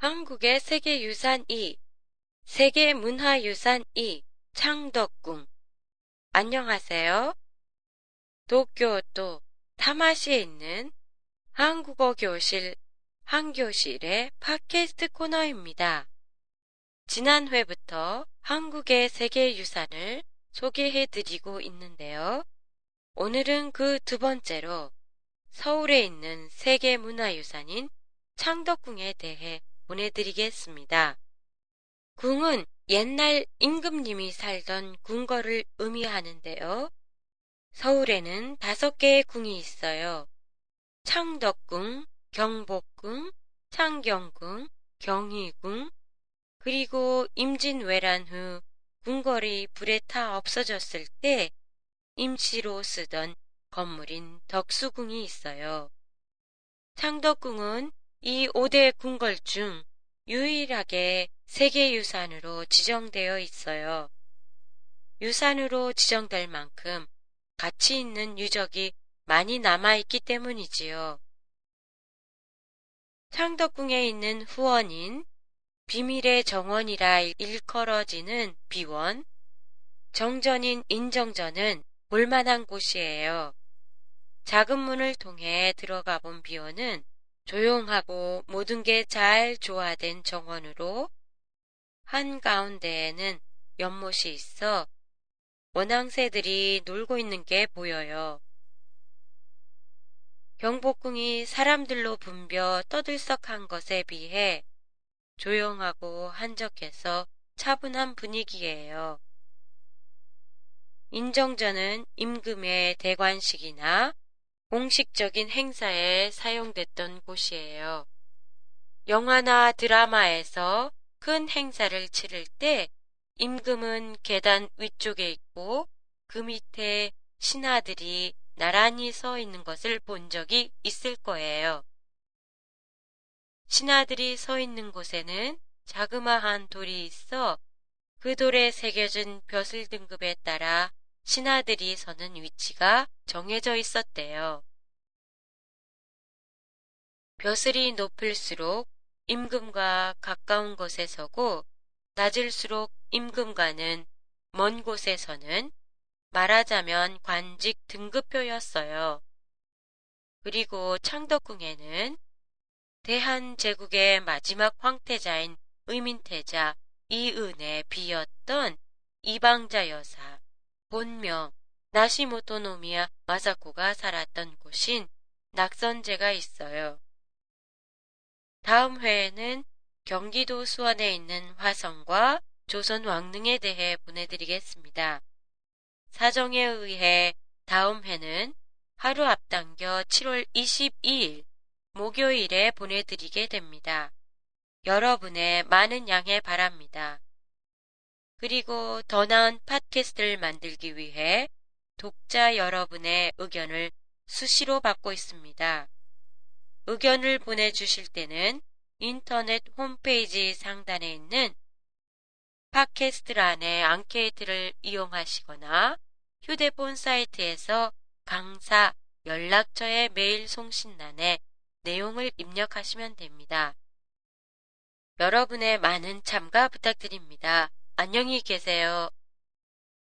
한국의 세계유산 2, 세계문화유산 2, 창덕궁. 안녕하세요. 도쿄도 타마시에 있는 한국어 교실 한교실의 팟캐스트 코너입니다. 지난 회부터 한국의 세계유산을 소개해 드리고 있는데요. 오늘은 그 두 번째로 서울에 있는 세계문화유산인 창덕궁에 대해 보내드리겠습니다. 궁은 옛날 임금님이 살던 궁궐을 의미하는데요. 서울에는 다섯 개의 궁이 있어요. 창덕궁, 경복궁, 창경궁, 경희궁, 그리고 임진왜란 후 궁궐이 불에 타 없어졌을 때 임시로 쓰던 건물인 덕수궁이 있어요. 창덕궁은 이 5대 궁궐 중 유일하게 세계유산으로 지정되어 있어요. 유산으로 지정될 만큼 가치 있는 유적이 많이 남아있기 때문이지요. 창덕궁에 있는 후원인 비밀의 정원이라 일컬어지는 비원, 정전인 인정전은 볼만한 곳이에요. 작은 문을 통해 들어가 본 비원은 조용하고 모든 게 잘 조화된 정원으로 한가운데에는 연못이 있어 원앙새들이 놀고 있는 게 보여요. 경복궁이 사람들로 붐벼 떠들썩한 것에 비해 조용하고 한적해서 차분한 분위기예요. 인정전은 임금의 대관식이나 공식적인 행사에 사용됐던 곳이에요. 영화나 드라마에서 큰 행사를 치를 때 임금은 계단 위쪽에 있고 그 밑에 신하들이 나란히 서 있는 것을 본 적이 있을 거예요. 신하들이 서 있는 곳에는 자그마한 돌이 있어 그 돌에 새겨진 벼슬 등급에 따라 신하들이 서는 위치가 정해져 있었대요. 벼슬이 높을수록 임금과 가까운 곳에 서고 낮을수록 임금과는 먼 곳에 서는 말하자면 관직 등급표였어요. 그리고 창덕궁에는 대한제국의 마지막 황태자인 의민태자 이은의 비였던 이방자 여사 본명 나시모토노미야 마사코가 살았던 곳인 낙선제가 있어요. 다음 회에는 경기도 수원에 있는 화성과 조선 왕릉에 대해 보내드리겠습니다. 사정에 의해 다음 회는 하루 앞당겨 7월 22일 목요일에 보내드리게 됩니다. 여러분의 많은 양해 바랍니다. 그리고 더 나은 팟캐스트를 만들기 위해 독자 여러분의 의견을 수시로 받고 있습니다. 의견을 보내주실 때는 인터넷 홈페이지 상단에 있는 팟캐스트란의 앙케이트를 이용하시거나 휴대폰 사이트에서 강사 연락처의 메일 송신란에 내용을 입력하시면 됩니다. 여러분의 많은 참가 부탁드립니다. 안녕히 계세요.